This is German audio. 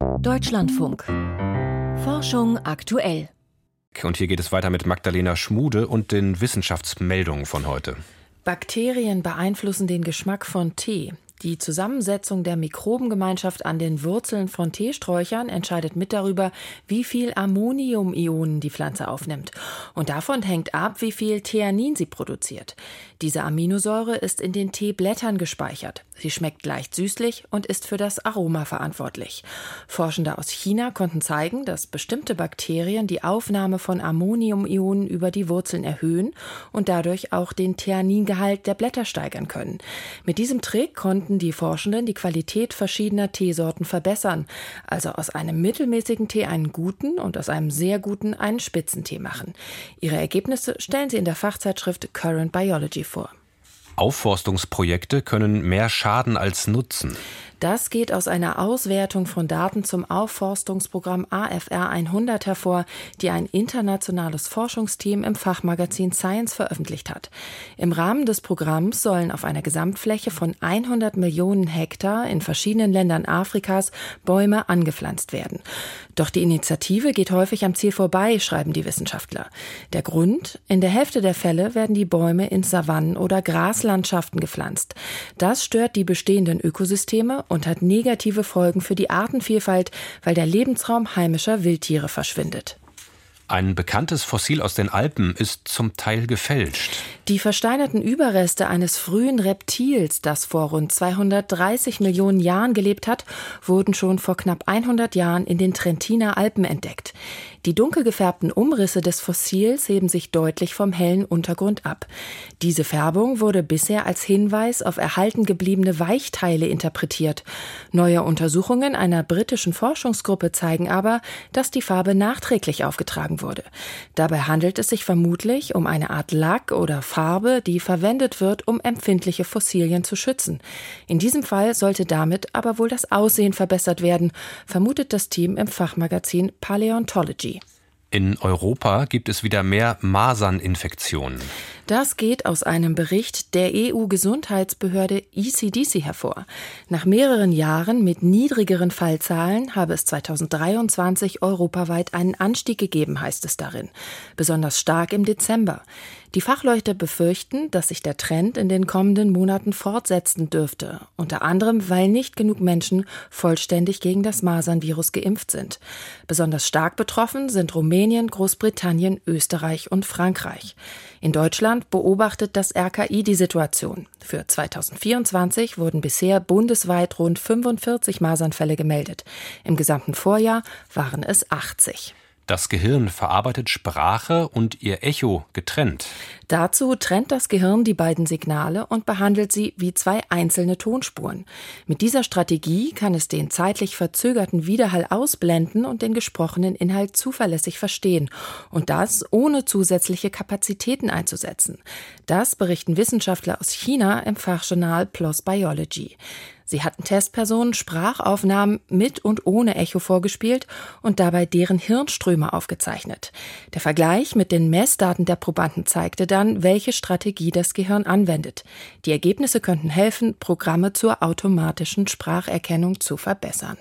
Deutschlandfunk. Forschung aktuell. Und hier geht es weiter mit Magdalena Schmude und den Wissenschaftsmeldungen von heute. Bakterien beeinflussen den Geschmack von Tee. Die Zusammensetzung der Mikrobengemeinschaft an den Wurzeln von Teesträuchern entscheidet mit darüber, wie viel Ammoniumionen die Pflanze aufnimmt. Und davon hängt ab, wie viel Theanin sie produziert. Diese Aminosäure ist in den Teeblättern gespeichert. Sie schmeckt leicht süßlich und ist für das Aroma verantwortlich. Forschende aus China konnten zeigen, dass bestimmte Bakterien die Aufnahme von Ammoniumionen über die Wurzeln erhöhen und dadurch auch den Theaningehalt der Blätter steigern können. Mit diesem Trick konnten die Forschenden die Qualität verschiedener Teesorten verbessern, also aus einem mittelmäßigen Tee einen guten und aus einem sehr guten einen Spitzentee machen. Ihre Ergebnisse stellen sie in der Fachzeitschrift Current Biology vor. Aufforstungsprojekte können mehr schaden als nutzen. Das geht aus einer Auswertung von Daten zum Aufforstungsprogramm AFR 100 hervor, die ein internationales Forschungsteam im Fachmagazin Science veröffentlicht hat. Im Rahmen des Programms sollen auf einer Gesamtfläche von 100 Millionen Hektar in verschiedenen Ländern Afrikas Bäume angepflanzt werden. Doch die Initiative geht häufig am Ziel vorbei, schreiben die Wissenschaftler. Der Grund? In der Hälfte der Fälle werden die Bäume in Savannen oder Graslandschaften gepflanzt. Das stört die bestehenden Ökosysteme und hat negative Folgen für die Artenvielfalt, weil der Lebensraum heimischer Wildtiere verschwindet. Ein bekanntes Fossil aus den Alpen ist zum Teil gefälscht. Die versteinerten Überreste eines frühen Reptils, das vor rund 230 Millionen Jahren gelebt hat, wurden schon vor knapp 100 Jahren in den Trentiner Alpen entdeckt. Die dunkel gefärbten Umrisse des Fossils heben sich deutlich vom hellen Untergrund ab. Diese Färbung wurde bisher als Hinweis auf erhalten gebliebene Weichteile interpretiert. Neue Untersuchungen einer britischen Forschungsgruppe zeigen aber, dass die Farbe nachträglich aufgetragen wurde. Dabei handelt es sich vermutlich um eine Art Lack oder Farbe, die verwendet wird, um empfindliche Fossilien zu schützen. In diesem Fall sollte damit aber wohl das Aussehen verbessert werden, vermutet das Team im Fachmagazin Paleontology. In Europa gibt es wieder mehr Maserninfektionen. Das geht aus einem Bericht der EU-Gesundheitsbehörde ECDC hervor. Nach mehreren Jahren mit niedrigeren Fallzahlen habe es 2023 europaweit einen Anstieg gegeben, heißt es darin. Besonders stark im Dezember. Die Fachleute befürchten, dass sich der Trend in den kommenden Monaten fortsetzen dürfte, unter anderem weil nicht genug Menschen vollständig gegen das Masernvirus geimpft sind. Besonders stark betroffen sind Rumänien, Großbritannien, Österreich und Frankreich. In Deutschland beobachtet das RKI die Situation. Für 2024 wurden bisher bundesweit rund 45 Masernfälle gemeldet. Im gesamten Vorjahr waren es 80. Das Gehirn verarbeitet Sprache und ihr Echo getrennt. Dazu trennt das Gehirn die beiden Signale und behandelt sie wie zwei einzelne Tonspuren. Mit dieser Strategie kann es den zeitlich verzögerten Widerhall ausblenden und den gesprochenen Inhalt zuverlässig verstehen. Und das ohne zusätzliche Kapazitäten einzusetzen. Das berichten Wissenschaftler aus China im Fachjournal PLOS Biology. Sie hatten Testpersonen Sprachaufnahmen mit und ohne Echo vorgespielt und dabei deren Hirnströme aufgezeichnet. Der Vergleich mit den Messdaten der Probanden zeigte dann, welche Strategie das Gehirn anwendet. Die Ergebnisse könnten helfen, Programme zur automatischen Spracherkennung zu verbessern.